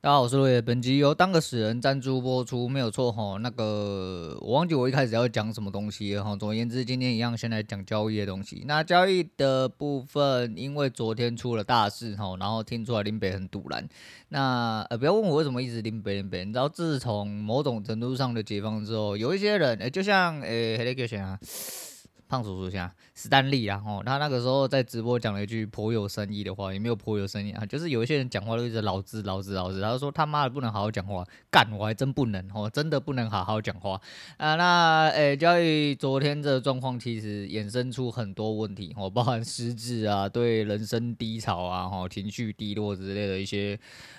大家好，我是罗爷。本集由当个死人赞助播出，没有错哈。那个我忘记我一开始要讲什么东西了哈。总而言之，今天一样先来讲交易的东西。那交易的部分，因为昨天出了大事哈，然后听出来林北很堵然。那呃，不要问我为什么一直林北林北。你知道，自从某种程度上的解放之后，有一些人，诶就像诶，还得给选啊。胖叔叔像史丹利啊，吼，他那个时候在直播讲了一句颇有深意的话，也没有颇有深意啊，就是有一些人讲话都一直老子老子老子，他说他妈的不能好好讲话，干我还真不能哦，真的不能好好讲话啊。那诶、欸，育昨天这状况其实衍生出很多问题哦，包含失智啊，对人生低潮啊，吼，情绪低落之类的一些。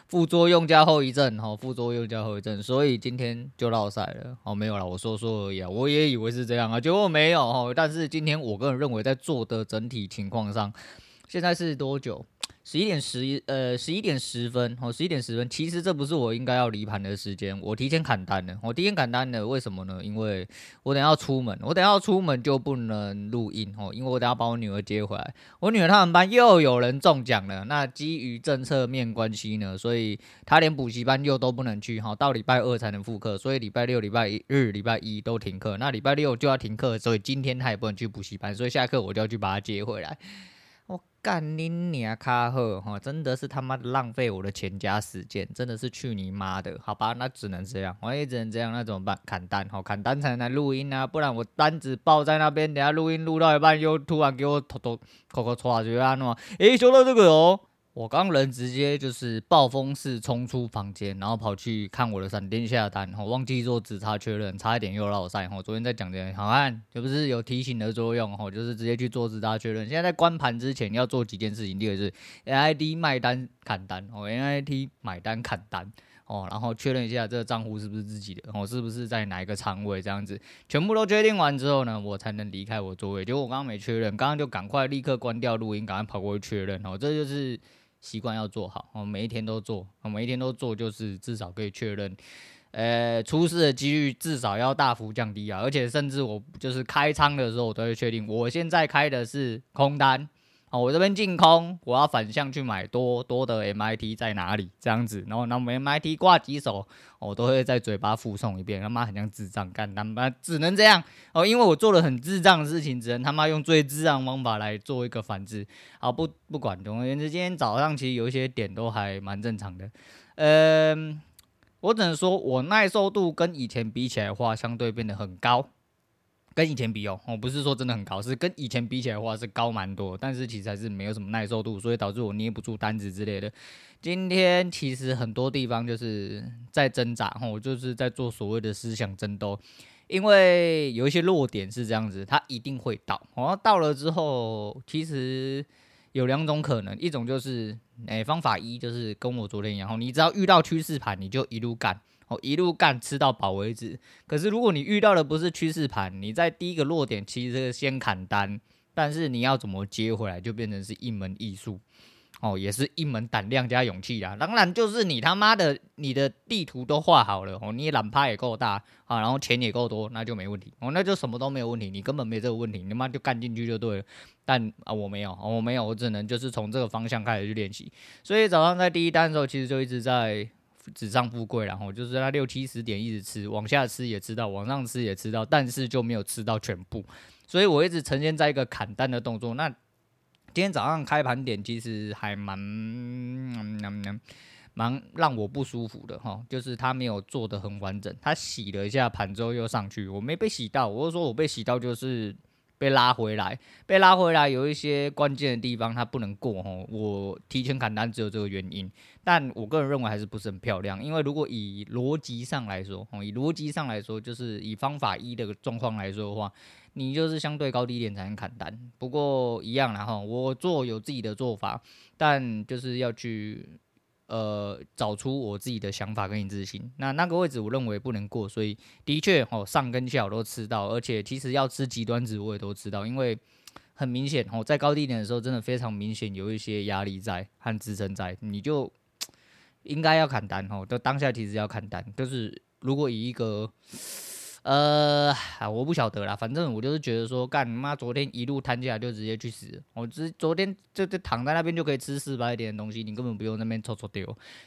副作用加后遗症，哦，副作用加后遗症，所以今天就落赛了，哦，没有了，我说说而已啊，我也以为是这样啊，结果没有，哦，但是今天我个人认我，在做的整体情况上，现在是多久？十一点十，呃，十一点十分，哦，十一点十分。其实这不是我应该要离盘的时间，我提前砍单了。我提前砍单了，为什么呢？因为我等下要出门，我等下要出门就不能录音哦，因为我等下把我女儿接回来。我女儿他们班又有人中奖了，那基于政策面关系呢，所以她连补习班又都不能去哈，到礼拜二才能复课，所以礼拜六、礼拜一日、礼拜一都停课。那礼拜六就要停课，所以今天她也不能去补习班，所以下课我就要去把她接回来。干你娘卡赫哈，真的是他妈的浪费我的全家时间，真的是去你妈的！好吧，那只能这样，我也只能这样，那怎么办？砍单，哈，砍单才能来录音啊，不然我单子抱在那边，等下录音录到一半又突然给我偷偷扣扣抓去啊喏，诶，说到这个哦。我刚人直接就是暴风式冲出房间，然后跑去看我的闪电下单，我忘记做指差确认，差一点又落赛。我昨天在讲这，好看，就不是有提醒的作用，吼，就是直接去做指差确认。现在在关盘之前要做几件事情，第一个是 NID 卖单砍单，哦，NID 买单砍单，哦，然后确认一下这个账户是不是自己的，哦，是不是在哪一个仓位这样子，全部都确定完之后呢，我才能离开我座位。结果我刚刚没确认，刚刚就赶快立刻关掉录音，赶快跑过去确认，哦，这就是。习惯要做好，我每一天都做，我每一天都做，就是至少可以确认，呃，出事的几率至少要大幅降低啊！而且甚至我就是开仓的时候，我都会确定，我现在开的是空单。哦，我这边净空，我要反向去买多多的 MIT 在哪里？这样子，然后那我们 MIT 挂几手，我都会在嘴巴附送一遍。他妈很像智障干，他妈只能这样哦，因为我做了很智障的事情，只能他妈用最智障方法来做一个反制。好，不不管，总而言之，今天早上其实有一些点都还蛮正常的。嗯，我只能说我耐受度跟以前比起来的话，相对变得很高。跟以前比哦，我不是说真的很高，是跟以前比起来的话是高蛮多，但是其实还是没有什么耐受度，所以导致我捏不住单子之类的。今天其实很多地方就是在挣扎，我就是在做所谓的思想争斗，因为有一些弱点是这样子，它一定会到，然后到了之后，其实有两种可能，一种就是，诶，方法一就是跟我昨天一样，你只要遇到趋势盘，你就一路干。哦，一路干吃到饱为止。可是如果你遇到的不是趋势盘，你在第一个落点其实先砍单，但是你要怎么接回来，就变成是一门艺术。哦，也是一门胆量加勇气啊。当然就是你他妈的，你的地图都画好了，哦，你懒趴也够大啊，然后钱也够多，那就没问题。哦，那就什么都没有问题，你根本没这个问题，你妈就干进去就对了。但啊，我没有，我没有，我只能就是从这个方向开始去练习。所以早上在第一单的时候，其实就一直在。纸上富贵，然后就是在六七十点一直吃，往下吃也吃到，往上吃也吃到，但是就没有吃到全部，所以我一直呈现在一个砍单的动作。那今天早上开盘点其实还蛮蛮、蛮、蛮、让我不舒服的哈，就是它没有做得很完整，它洗了一下盘之后又上去，我没被洗到，我就说我被洗到就是。被拉回来，被拉回来，有一些关键的地方它不能过吼，我提前砍单只有这个原因，但我个人认为还是不是很漂亮，因为如果以逻辑上来说，以逻辑上来说，就是以方法一的状况来说的话，你就是相对高低点才能砍单，不过一样啦哈，我做有自己的做法，但就是要去。呃，找出我自己的想法跟一致性。那那个位置我认为不能过，所以的确哦，上跟下我都吃到，而且其实要吃极端值我也都知道，因为很明显哦，在高低点的时候真的非常明显有一些压力在和支撑在，你就应该要砍单哦。就当下其实要砍单，就是如果以一个。呃，我不晓得啦，反正我就是觉得说，干你妈昨天一路摊下来就直接去死，我只昨天就就躺在那边就可以吃四百点的东西，你根本不用那边抽抽丢，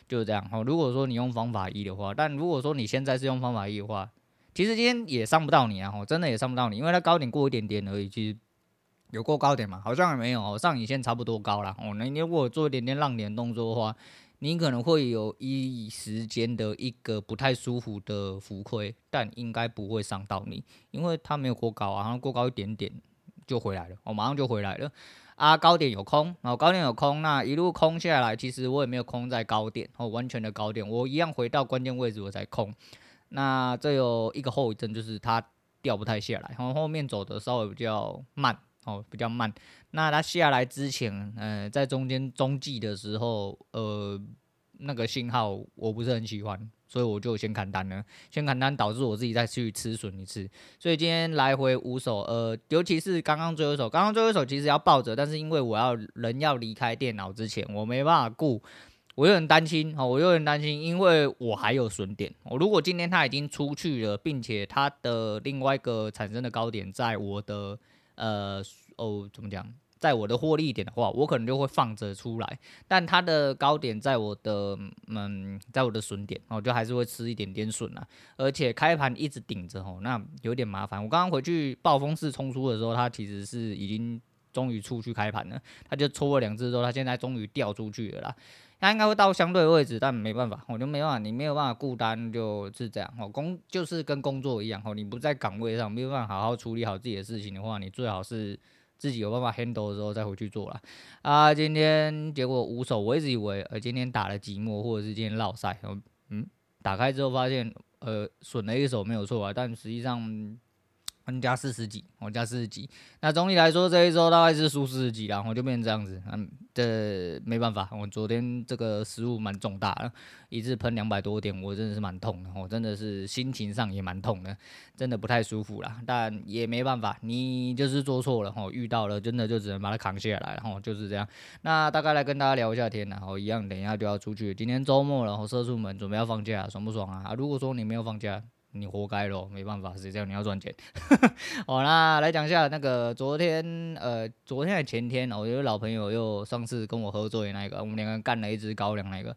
就是这样。哦，如果说你用方法一的话，但如果说你现在是用方法一的话，其实今天也伤不到你啊，真的也伤不到你，因为它高点过一点点而已，其实有过高点嘛，好像也没有哦，上影线差不多高了。哦，那你如果做一点点浪点动作的话。你可能会有一时间的一个不太舒服的浮亏，但应该不会伤到你，因为它没有过高啊，然后过高一点点就回来了，我、哦、马上就回来了啊，高点有空，然后高点有空，那一路空下来，其实我也没有空在高点，哦，完全的高点，我一样回到关键位置我才空，那这有一个后遗症就是它掉不太下来，然后后面走的稍微比较慢。哦，比较慢。那它下来之前，呃，在中间中继的时候，呃，那个信号我不是很喜欢，所以我就先砍单了。先砍单导致我自己再去吃损一次。所以今天来回五手，呃，尤其是刚刚最后一手，刚刚最后一手其实要抱着，但是因为我要人要离开电脑之前，我没办法顾，我有点担心。哦，我有点担心，因为我还有损点。我如果今天它已经出去了，并且它的另外一个产生的高点在我的。呃哦，怎么讲？在我的获利点的话，我可能就会放着出来，但它的高点在我的嗯，在我的损点，我就还是会吃一点点损啊。而且开盘一直顶着哦，那有点麻烦。我刚刚回去暴风式冲出的时候，它其实是已经终于出去开盘了，它就抽了两只之后，它现在终于掉出去了啦。他应该会到相对位置，但没办法，我就没办法，你没有办法顾单，就是这样哦。工就是跟工作一样哦，你不在岗位上，没有办法好好处理好自己的事情的话，你最好是自己有办法 handle 的时候再回去做了。啊，今天结果无手，我一直以为呃今天打了寂寞，或者是今天落赛，嗯，打开之后发现呃损了一手没有错啊，但实际上。嗯，加四十几，我加四十几。那总体来说，这一周大概是输四十几，然后就变成这样子。嗯，这没办法，我昨天这个失误蛮重大的，一次喷两百多点，我真的是蛮痛的，我真的是心情上也蛮痛的，真的不太舒服啦。但也没办法，你就是做错了，遇到了，真的就只能把它扛下来，然后就是这样。那大概来跟大家聊一下天，然后一样，等一下就要出去。今天周末，然后社畜们准备要放假，爽不爽？啊，如果说你没有放假。你活该咯，没办法，谁叫你要赚钱。好，那来讲一下那个昨天，呃，昨天还前天，我有个老朋友又上次跟我喝醉那个，我们两个人干了一支高粱那个，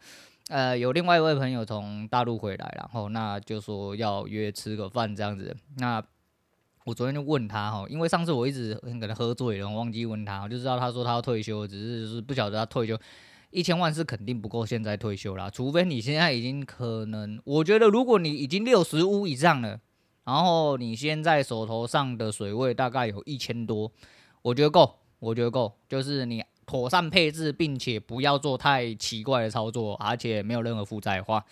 呃，有另外一位朋友从大陆回来，然后那就说要约吃个饭这样子。那我昨天就问他哈，因为上次我一直跟他喝醉了，我忘记问他，我就知道他说他要退休，只是是不晓得他退休。一千万是肯定不够，现在退休啦，除非你现在已经可能，我觉得如果你已经六十五以上了，然后你现在手头上的水位大概有一千多，我觉得够，我觉得够，就是你妥善配置，并且不要做太奇怪的操作，而且没有任何负债的话。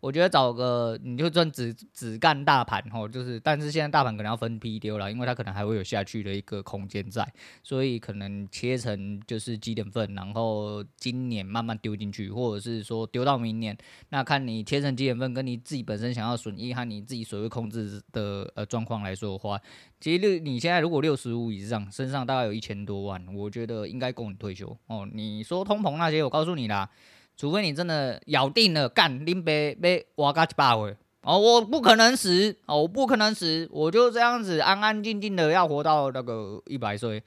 我觉得找个你就算只只干大盘吼，就是，但是现在大盘可能要分批丢了，因为它可能还会有下去的一个空间在，所以可能切成就是几点份，然后今年慢慢丢进去，或者是说丢到明年，那看你切成几点份，跟你自己本身想要损益和你自己所谓控制的呃状况来说的话，其实你现在如果六十五以上，身上大概有一千多万，我觉得应该够你退休哦。你说通膨那些，我告诉你啦。除非你真的咬定了干，林北被挖嘎一百回哦，我不可能死哦，我不可能死，我就这样子安安静静的要活到那个一百岁，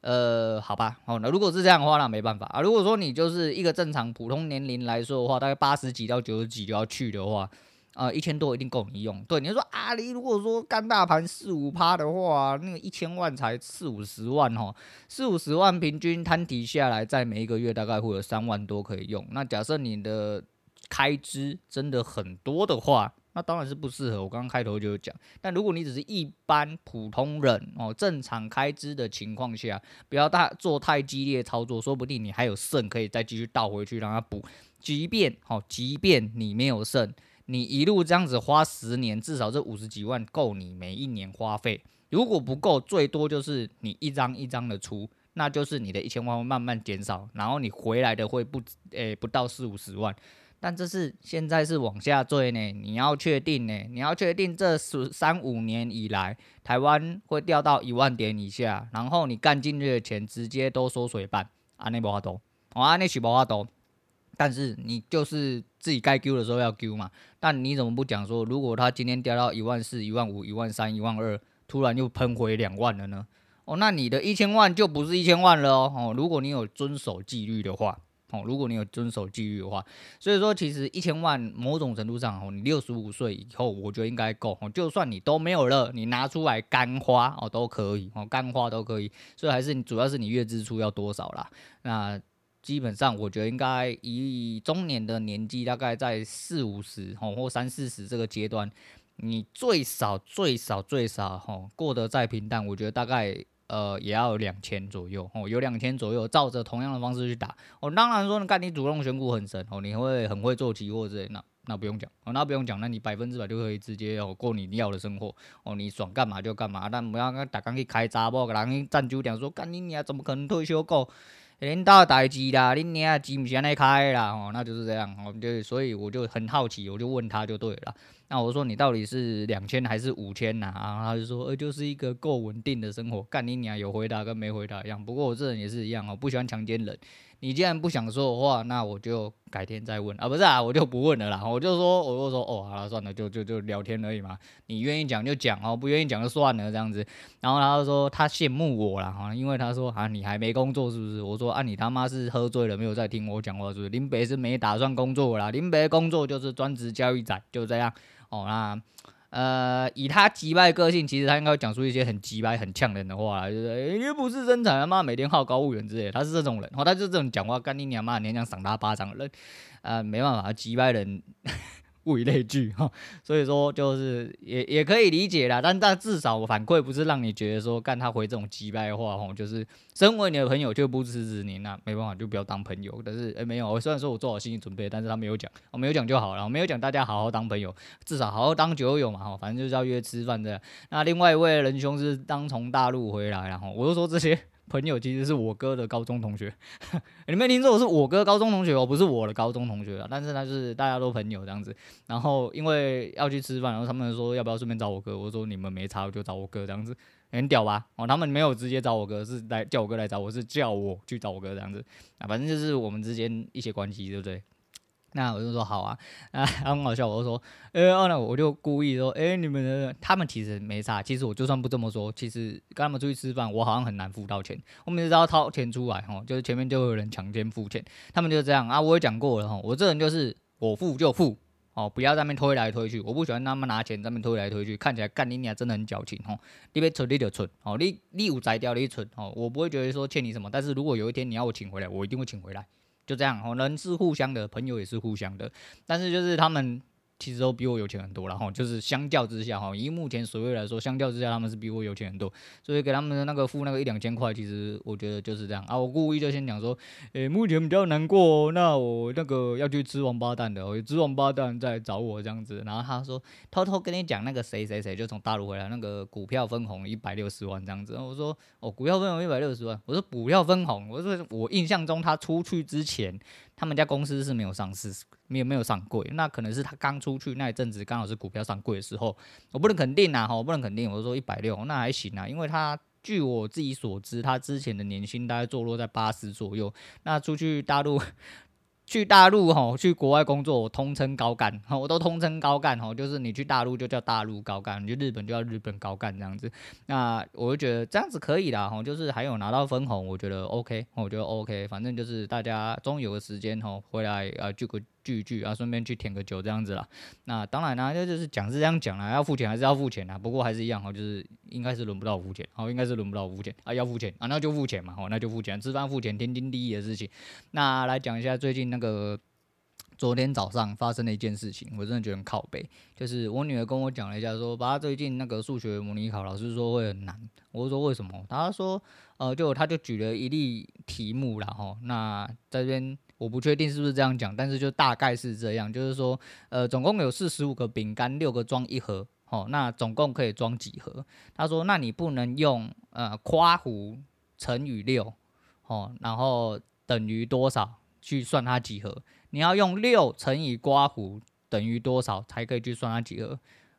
呃，好吧，哦，那如果是这样的话，那没办法啊。如果说你就是一个正常普通年龄来说的话，大概八十几到九十几就要去的话。啊、呃，一千多一定够你用。对，你说阿里，如果说干大盘四五趴的话，那个一千万才四五十万哦，四五十万平均摊提下来，在每一个月大概会有三万多可以用。那假设你的开支真的很多的话，那当然是不适合。我刚刚开头就有讲，但如果你只是一般普通人哦，正常开支的情况下，不要大做太激烈操作，说不定你还有剩可以再继续倒回去让它补。即便哦，即便你没有剩。你一路这样子花十年，至少这五十几万够你每一年花费。如果不够，最多就是你一张一张的出，那就是你的一千万会慢慢减少，然后你回来的会不诶、欸、不到四五十万。但这是现在是往下坠呢，你要确定呢，你要确定这十三五年以来台湾会掉到一万点以下，然后你干进去的钱直接都缩水半，安内无法度，我安内是无法度。但是你就是自己该丢的时候要丢嘛。但你怎么不讲说，如果他今天掉到一万四、一万五、一万三、一万二，突然又喷回两万了呢？哦，那你的一千万就不是一千万了哦。哦，如果你有遵守纪律的话。哦，如果你有遵守纪律的话，所以说其实一千万某种程度上哦，你六十五岁以后，我觉得应该够哦。就算你都没有了，你拿出来干花哦都可以哦，干花都可以。所以还是你主要是你月支出要多少啦。那基本上我觉得应该以中年的年纪，大概在四五十哦或三四十这个阶段，你最少最少最少哦过得再平淡，我觉得大概。呃，也要两千左右哦，有两千左右，照着同样的方式去打哦。当然说，你看你主动选股很神哦，你会很会做期货之类，那那不用讲哦，那不用讲，那你百分之百就可以直接哦过你要的生活哦，你爽干嘛就干嘛，但不要跟大家去开闸，不然人站久点说，干你娘怎么可能退休够？领导代志啦，你娘机不是安尼开啦哦，那就是这样哦，就所以我就很好奇，我就问他就对了。那我说你到底是两千还是五千呐？然后他就说，呃，就是一个够稳定的生活。干你娘，有回答跟没回答一样。不过我这人也是一样哦，不喜欢强奸人。你既然不想说的话，那我就改天再问啊，不是啊，我就不问了啦。我就说，我就说，哦，好了，算了，就就就聊天而已嘛。你愿意讲就讲哦，不愿意讲就算了这样子。然后他就说他羡慕我啦，哈，因为他说啊，你还没工作是不是？我说啊，你他妈是喝醉了没有在听我讲话是不是？林北是没打算工作啦，林北工作就是专职交易仔，就这样哦。那。呃，以他击败个性，其实他应该会讲出一些很击败、很呛人的话来，就是哎，又不是生产他妈每天好高骛远之类，他是这种人，哦，他就这种讲话干你娘妈，你想赏他巴掌的人，呃，没办法，击败人。物以类聚哈，所以说就是也也可以理解啦，但但至少我反馈不是让你觉得说干他回这种机掰话吼，就是身为你的朋友就不支持你，那没办法就不要当朋友。但是哎、欸、没有，我虽然说我做好心理准备，但是他没有讲，我没有讲就好了，我没有讲大家好好当朋友，至少好好当酒友嘛哈，反正就是要约吃饭这样。那另外一位仁兄是刚从大陆回来，然后我就说这些。朋友其实是我哥的高中同学，你没听错，我是我哥高中同学，哦不是我的高中同学啊。但是他就是大家都朋友这样子。然后因为要去吃饭，然后他们说要不要顺便找我哥，我说你们没差，就找我哥这样子，很屌吧？哦，他们没有直接找我哥，是来叫我哥来找我，是叫我去找我哥这样子啊。反正就是我们之间一些关系，对不对？那我就说好啊，啊，很好笑。我就说，呃、欸，那我就故意说，哎、你们的他们其实没差。其实我就算不这么说，其实跟他们出去吃饭，我好像很难付到钱。我每次都要掏钱出来，哦，就是前面就有人强奸付钱。他们就这样啊，我也讲过了，哈，我这人就是我付就付，哦，不要在那边推来推去。我不喜欢他们拿钱在那边推来推去，看起来干你娘真的很矫情，哦。你别存你就存，哦，你你有摘掉你存，哦，我不会觉得说欠你什么。但是如果有一天你要我请回来，我一定会请回来。就这样，人是互相的，朋友也是互相的，但是就是他们。其实都比我有钱很多然后，就是相较之下哈，以目前所谓来说，相较之下他们是比我有钱很多，所以给他们的那个付那个一两千块，其实我觉得就是这样啊。我故意就先讲说，诶、目前比较难过，哦，那我那个要去吃王八蛋的，我吃王八蛋再找我这样子。然后他说偷偷跟你讲那个谁谁谁就从大陆回来，那个股票分红一百六十万这样子。我说哦，股票分红一百六十万，我说股票分红，我说我印象中他出去之前，他们家公司是没有上市。没有没有上柜，那可能是他刚出去那一阵子，刚好是股票上柜的时候，我不能肯定呐，哈，我不能肯定，我说一百六，那还行啊，因为他据我自己所知，他之前的年薪大概坐落在八十左右，那出去大陆。去大陆哈，去国外工作，我通称高干，我都通称高干哈，就是你去大陆就叫大陆高干，你去日本就叫日本高干这样子。那我就觉得这样子可以啦哈，就是还有拿到分红，我觉得 OK，我觉得 OK，反正就是大家终于有个时间哈，回来啊聚个聚一聚啊，顺便去舔个酒这样子啦。那当然啦，就就是讲是这样讲啦，要付钱还是要付钱啊，不过还是一样哈，就是应该是轮不到我付钱，好，应该是轮不到我付钱啊，要付钱啊，那就付钱嘛，好，那就付钱，吃饭付钱，天经地义的事情。那来讲一下最近那个。昨天早上发生了一件事情，我真的觉得很靠北。就是我女儿跟我讲了一下说，说爸最近那个数学模拟考，老师说会很难。我说为什么？她说，呃，就她就举了一例题目然后，那这边我不确定是不是这样讲，但是就大概是这样，就是说，呃，总共有四十五个饼干，六个装一盒，哦，那总共可以装几盒？他说，那你不能用呃括弧乘以六，哦，然后等于多少去算它几盒？你要用六乘以刮弧等于多少才可以去算它几盒？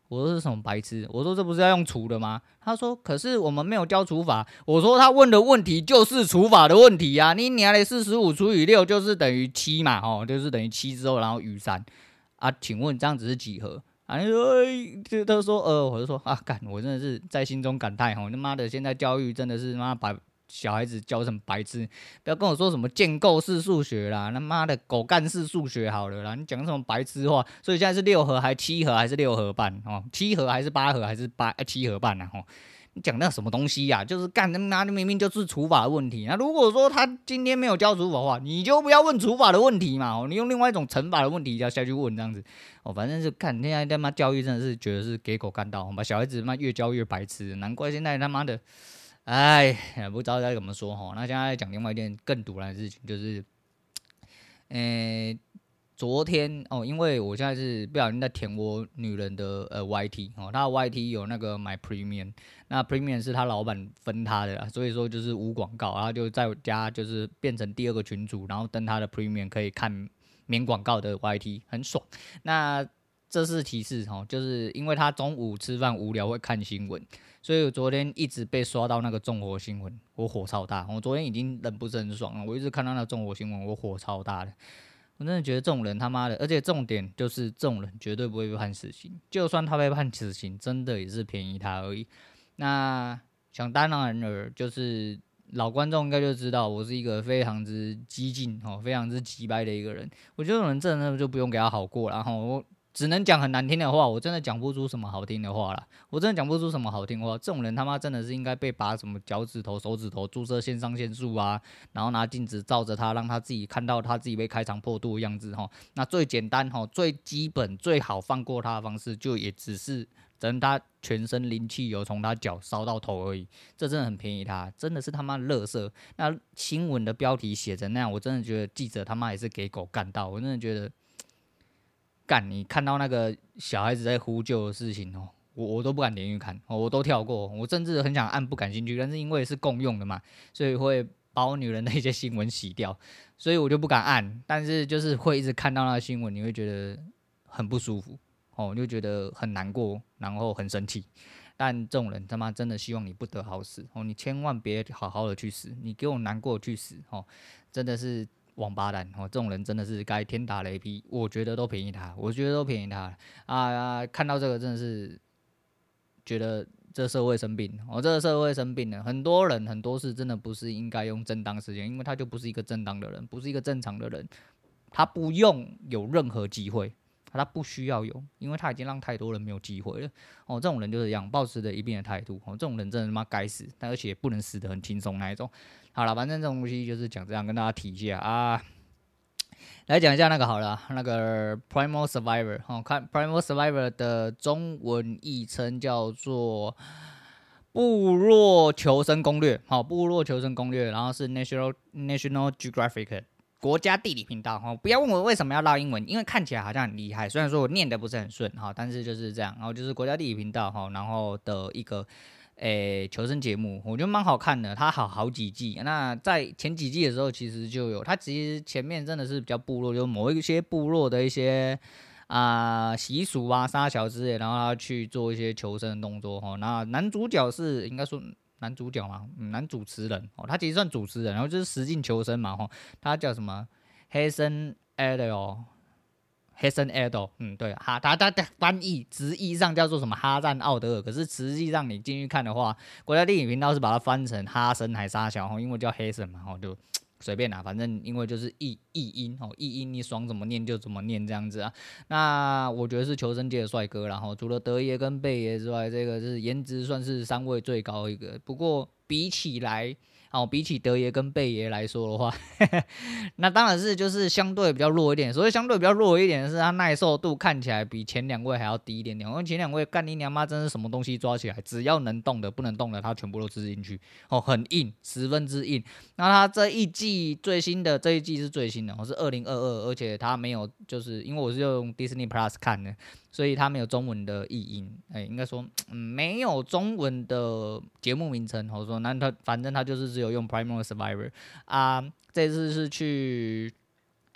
我说是什么白痴？我说这不是要用除的吗？他说可是我们没有教除法。我说他问的问题就是除法的问题呀、啊。你娘嘞四十五除以六就是等于七嘛？哦，就是等于七之后然后余三啊？请问这样子是几何？啊，你说，就他说呃，我就说啊，干，我真的是在心中感叹，吼，他妈的，现在教育真的是妈把。小孩子教成白痴，不要跟我说什么建构式数学啦，他妈的狗干式数学好了啦，你讲什么白痴话？所以现在是六合还七合还是六合半哦？七合还是八合还是八七合半呢？吼，你讲那什么东西呀？就是干他妈的明明就是除法的问题。那如果说他今天没有教除法的话，你就不要问除法的问题嘛，哦，你用另外一种乘法的问题要下去问这样子哦。反正是看现在他妈教育真的是觉得是给狗干到，把小孩子妈越教越白痴，难怪现在他妈的。哎，不知道该怎么说哈。那现在讲另外一件更突然的事情，就是，呃，昨天哦，因为我现在是不小心在填我女人的呃 YT 哦，她的 YT 有那个买 Premium，那 Premium 是她老板分她的啦，所以说就是无广告，然后就在我家就是变成第二个群组，然后登她的 Premium 可以看免广告的 YT，很爽。那这是提示哈，就是因为她中午吃饭无聊会看新闻。所以我昨天一直被刷到那个纵火新闻，我火超大。我昨天已经忍不是很爽了，我一直看到那个纵火新闻，我火超大的。我真的觉得这种人他妈的，而且重点就是这种人绝对不会被判死刑，就算他被判死刑，真的也是便宜他而已。那想当然尔，就是老观众应该就知道，我是一个非常之激进哦，非常之急掰的一个人。我觉得这种人真的就不用给他好过，然后我。只能讲很难听的话，我真的讲不出什么好听的话了。我真的讲不出什么好听话。这种人他妈真的是应该被拔什么脚趾头、手指头注射肾上腺素啊，然后拿镜子照着他，让他自己看到他自己被开肠破肚的样子哈。那最简单哈、最基本、最好放过他的方式，就也只是等他全身淋汽油，从他脚烧到头而已。这真的很便宜他，真的是他妈乐色。那新闻的标题写成那样，我真的觉得记者他妈也是给狗干到。我真的觉得。干！你看到那个小孩子在呼救的事情哦，我我都不敢连续看，我都跳过。我甚至很想按不感兴趣，但是因为是共用的嘛，所以会把我女人的一些新闻洗掉，所以我就不敢按。但是就是会一直看到那个新闻，你会觉得很不舒服哦，就觉得很难过，然后很生气。但这种人他妈真的希望你不得好死哦，你千万别好好的去死，你给我难过去死哦，真的是。王八蛋哦，这种人真的是该天打雷劈，我觉得都便宜他，我觉得都便宜他啊！看到这个真的是觉得这社会生病，哦，这个社会生病了，很多人很多事真的不是应该用正当时间，因为他就不是一个正当的人，不是一个正常的人，他不用有任何机会，他不需要有，因为他已经让太多人没有机会了。哦，这种人就是这样，保持着一边的态度，哦，这种人真的他妈该死，但而且不能死得很轻松那一种。好了，反正这种东西就是讲这样，跟大家提一下啊。来讲一下那个好了，那个 Primal Survivor，哦，看 Primal Survivor 的中文译称叫做《部落求生攻略》，好，《部落求生攻略》，然后是 National National Geographic 国家地理频道，哈，不要问我为什么要唠英文，因为看起来好像很厉害，虽然说我念的不是很顺，哈，但是就是这样，然后就是国家地理频道，哈，然后的一个。诶、求生节目我觉得蛮好看的，它好好几季。那在前几季的时候，其实就有它，其实前面真的是比较部落，就某一些部落的一些啊习俗啊、杀小之类，然后他去做一些求生的动作哈。那男主角是应该说男主角嘛，男主持人哦，他其实算主持人，然后就是实境求生嘛哈。他叫什么？黑森艾德哦。黑森艾多，嗯，对，哈，他他的翻译直译上叫做什么哈赞奥德尔，可是实际上你进去看的话，国家电影频道是把它翻成哈森还沙小，因为叫黑森嘛，就随便啦，反正因为就是译译音哦，译音你爽怎么念就怎么念这样子啊。那我觉得是求生界的帅哥，然后除了德爷跟贝爷之外，这个是颜值算是三位最高一个，不过比起来。哦，比起德爷跟贝爷来说的话，那当然是就是相对比较弱一点。所以相对比较弱一点的是，他耐受度看起来比前两位还要低一点点。因为前两位干你娘妈，真是什么东西抓起来，只要能动的、不能动的，他全部都吃进去。哦，很硬，十分之硬。那他这一季最新的这一季是最新的，我是二零二二，而且他没有，就是因为我是用 Disney Plus 看的。所以它没有中文的译音，哎、应该说、嗯、没有中文的节目名称。我说，那他反正他就是只有用 Primal Survivor 啊。这次是去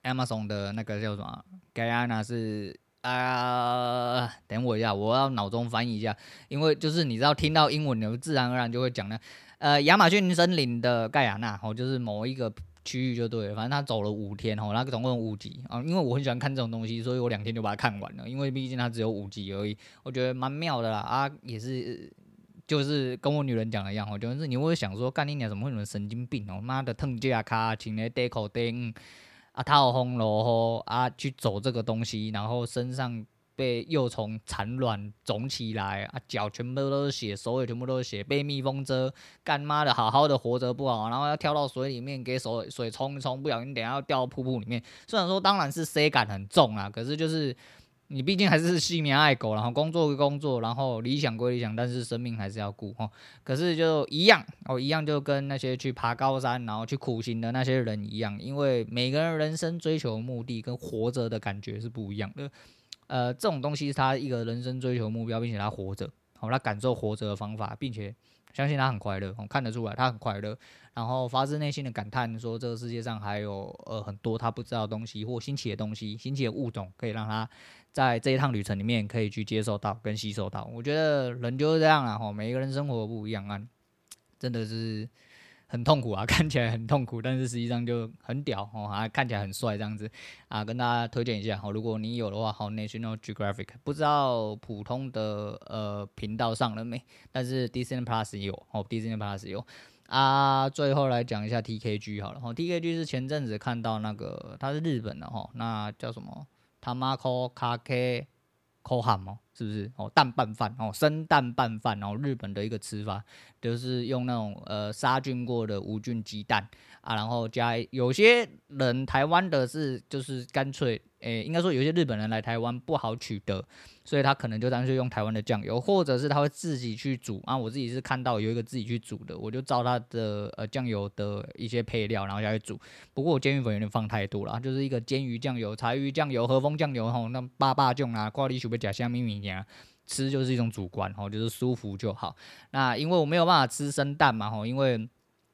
Amazon 的那个叫什么？Guyana 是啊、等我一下，我要脑中翻译一下，因为就是你知道听到英文，你自然而然就会讲呢。呃，亚马逊森林的盖亚纳，哦，就是某一个区域就对了，反正他走了五天，哦，那个总共五集啊，因为我很喜欢看这种东西，所以我两天就把它看完了，因为毕竟它只有五集而已，我觉得蛮妙的啦啊，也是就是跟我女人讲的一样，哦，就是你会想说，干你娘怎么会有神经病哦，妈的，烫架卡，请来戴口钉。啊，套红罗啊，去走这个东西，然后身上被幼虫产卵肿起来，啊，脚全部都是血，手也全部都是血，被蜜蜂蛰，干妈的好好的活着不好，然后要跳到水里面给手水冲一冲，不小心等下要掉到瀑布里面。虽然说当然是 C 感很重啊，可是就是。你毕竟还是惜命爱狗，然后工作归工作，然后理想归理想，但是生命还是要顾哦。可是就一样哦，一样就跟那些去爬高山，然后去苦行的那些人一样，因为每个人人生追求的目的跟活着的感觉是不一样的。呃，这种东西是他一个人生追求目标，并且他活着，好，他感受活着的方法，并且相信他很快乐，我看得出来他很快乐。然后发自内心的感叹说，这个世界上还有呃很多他不知道的东西或新奇的东西，新奇的物种可以让他。在这一趟旅程里面，可以去接受到跟吸收到。我觉得人就是这样啊，吼，每一个人生活不一样啊，真的是很痛苦啊，看起来很痛苦，但是实际上就很屌哦，还看起来很帅这样子啊，跟大家推荐一下，哦，如果你有的话，好，National Geographic，不知道普通的呃频道上了没？但是 Disney Plus 有，哦，Disney Plus 有啊。最后来讲一下 TKG 好了，哦，TKG 是前阵子看到那个，它是日本的哈，那叫什么？他妈抠卡 K 抠汉哦，是不是哦？蛋拌饭哦，生蛋拌饭，哦日本的一个吃法，就是用那种呃杀菌过的无菌鸡蛋啊，然后加有些人台湾的是就是干脆。诶、应该说有些日本人来台湾不好取得，所以他可能就干脆用台湾的酱油，或者是他会自己去煮啊。我自己是看到有一个自己去煮的，我就照他的呃酱油的一些配料，然后下去煮。不过我煎鱼粉有点放太多了，就是一个煎鱼酱油、柴鱼酱油、和风酱油吼，那八八酱啊，挂里许不加虾米米呀，吃就是一种主观吼，就是舒服就好。那因为我没有办法吃生蛋嘛吼，因为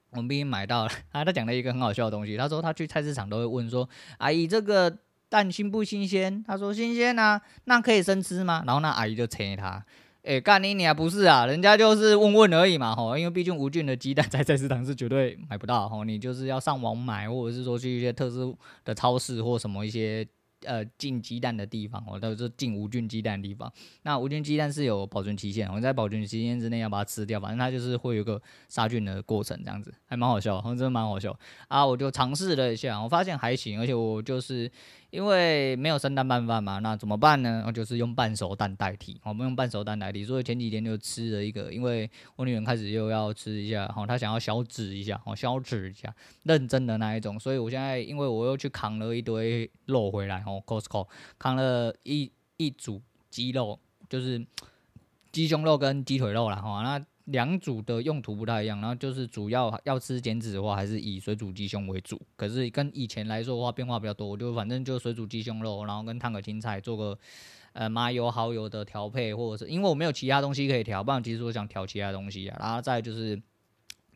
我们毕竟买到了 啊。他讲了一个很好笑的东西，他说他去菜市场都会问说，阿姨这个。蛋新不新鲜？他说新鲜啊，那可以生吃吗？然后那阿姨就催他，哎、干你你啊不是啊？人家就是问问而已嘛，吼，因为毕竟无菌的鸡蛋在菜市场是绝对买不到，吼，你就是要上网买，或者是说去一些特殊的超市或什么一些。呃，进鸡蛋的地方，哦，都是进无菌鸡蛋的地方。那无菌鸡蛋是有保存期限，我们在保存期限之内要把它吃掉，反正它就是会有个杀菌的过程，这样子还蛮好笑，真的蛮好笑啊！我就尝试了一下，我发现还行，而且我就是因为没有生蛋拌饭嘛，那怎么办呢？我就是用半熟蛋代替，我们用半熟蛋代替，所以前几天就吃了一个，因为我女人开始又要吃一下，哈，她想要消脂一下，哦，消脂一下，认真的那一种，所以我现在因为我又去扛了一堆肉回来。哦，Costco 扛了一一组鸡肉，就是鸡胸肉跟鸡腿肉啦。哈。那两组的用途不太一样，然后就是主要要吃减脂的话，还是以水煮鸡胸为主。可是跟以前来说的话，变化比较多，我就反正就水煮鸡胸肉，然后跟烫个青菜，做个呃麻油蚝油的调配，或者是因为我没有其他东西可以调，不然其实我想调其他东西啊。然后再就是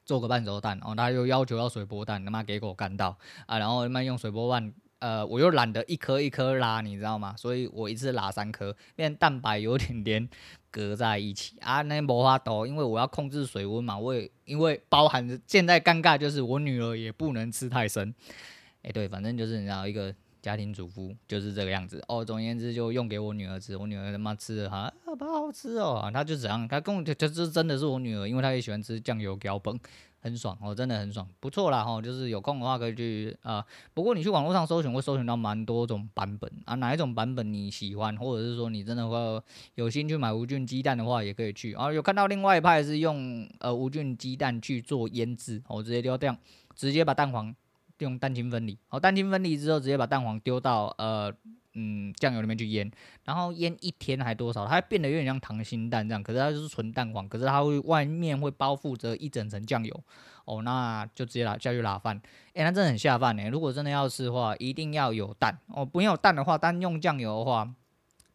做个半熟蛋，然后他又要求要水波蛋，他妈给我干到啊，然后他妈用水波蛋。呃，我又懒得一颗一颗拉，你知道吗？所以我一次拉三颗，变成蛋白有点连隔在一起啊。那没法度，因为我要控制水温嘛。我也因为包含着现在尴尬就是我女儿也不能吃太深。哎、对，反正就是你知道一个家庭主妇就是这个样子哦。总而言之，就用给我女儿吃，我女儿他妈吃的哈，不好吃哦。她就怎样，她跟我就就是真的是我女儿，因为她也喜欢吃酱油胶本。很爽哦，真的很爽，不错啦哈。就是有空的话可以去啊、呃。不过你去网络上搜寻会搜寻到蛮多种版本啊，哪一种版本你喜欢，或者是说你真的会有心去买无菌鸡蛋的话，也可以去啊。有看到另外一派是用呃无菌鸡蛋去做腌制，我直接丢掉，直接把蛋黄用蛋清分离，好，蛋清分离之后直接把蛋黄丢到呃。嗯，酱油里面去腌，然后腌一天还多少，它变得有点像溏心蛋这样，可是它就是纯蛋黄，可是它会外面会包覆着一整层酱油，哦，那就直接拿下去拉饭，诶，那真的很下饭呢。如果真的要吃的话，一定要有蛋哦，不要蛋的话，单用酱油的话，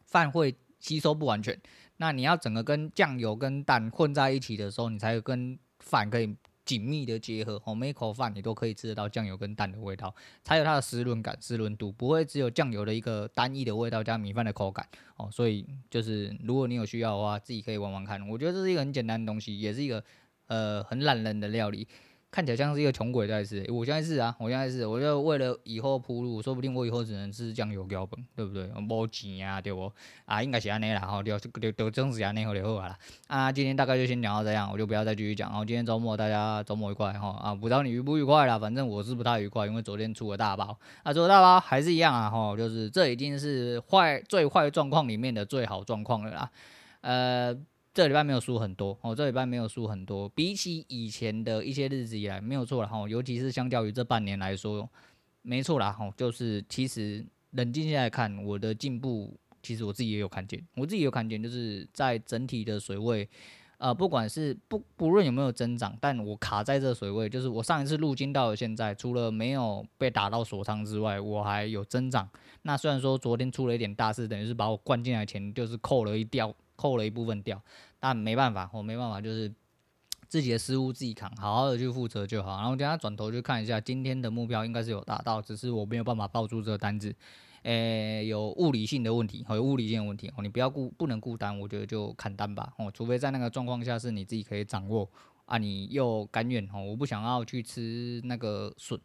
饭会吸收不完全。那你要整个跟酱油跟蛋混在一起的时候，你才跟饭可以。紧密的结合，哦，每一口饭你都可以吃得到酱油跟蛋的味道，才有它的湿润感、湿润度，不会只有酱油的一个单一的味道加米饭的口感，哦，所以就是如果你有需要的话，自己可以玩玩看。我觉得这是一个很简单的东西，也是一个呃很懒人的料理。看起来像是一个穷鬼在吃，我现在是啊，我现在是，我就为了以后铺路，说不定我以后只能吃酱油标本，对不对？没钱啊，对不？啊，应该是安尼啦，吼，就就就这样子安尼好就好啦。啊，今天大概就先讲到这样，我就不要再继续讲。然后今天周末大家周末愉快哈啊，不知道你愉不愉快啦，反正我是不太愉快，因为昨天出了大包，啊，出了大包还是一样啊，吼，就是这已经是坏最坏状况里面的最好状况了啦，呃。这礼拜没有输很多哦，这礼拜没有输很多，比起以前的一些日子以来，没有错了哈，尤其是相较于这半年来说，没错啦哈，就是其实冷静下来看，我的进步，其实我自己也有看见，我自己有看见，就是在整体的水位，呃，不管是不不论有没有增长，但我卡在这水位，就是我上一次入金到了现在，除了没有被打到锁仓之外，我还有增长。那虽然说昨天出了一点大事，等于是把我灌进来钱就是扣了一掉。扣了一部分掉，但没办法，我没办法，就是自己的失误自己扛，好好的去负责就好。然后等下转头去看一下今天的目标，应该是有达到，只是我没有办法抱住这个单子，诶、有物理性的问题，有物理性的问题哦，你不要顾，不能顾单，我觉得就砍单吧哦，除非在那个状况下是你自己可以掌握啊，你又甘愿哦，我不想要去吃那个笋。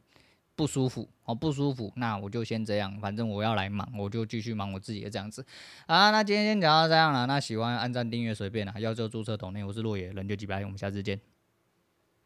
不舒服哦，不舒服，那我就先这样，反正我要来忙，我就继续忙我自己的这样子啊。那今天先讲到这样了，那喜欢按赞订阅随便啦，要就注册抖内，我是落野，人就几百，我们下次见。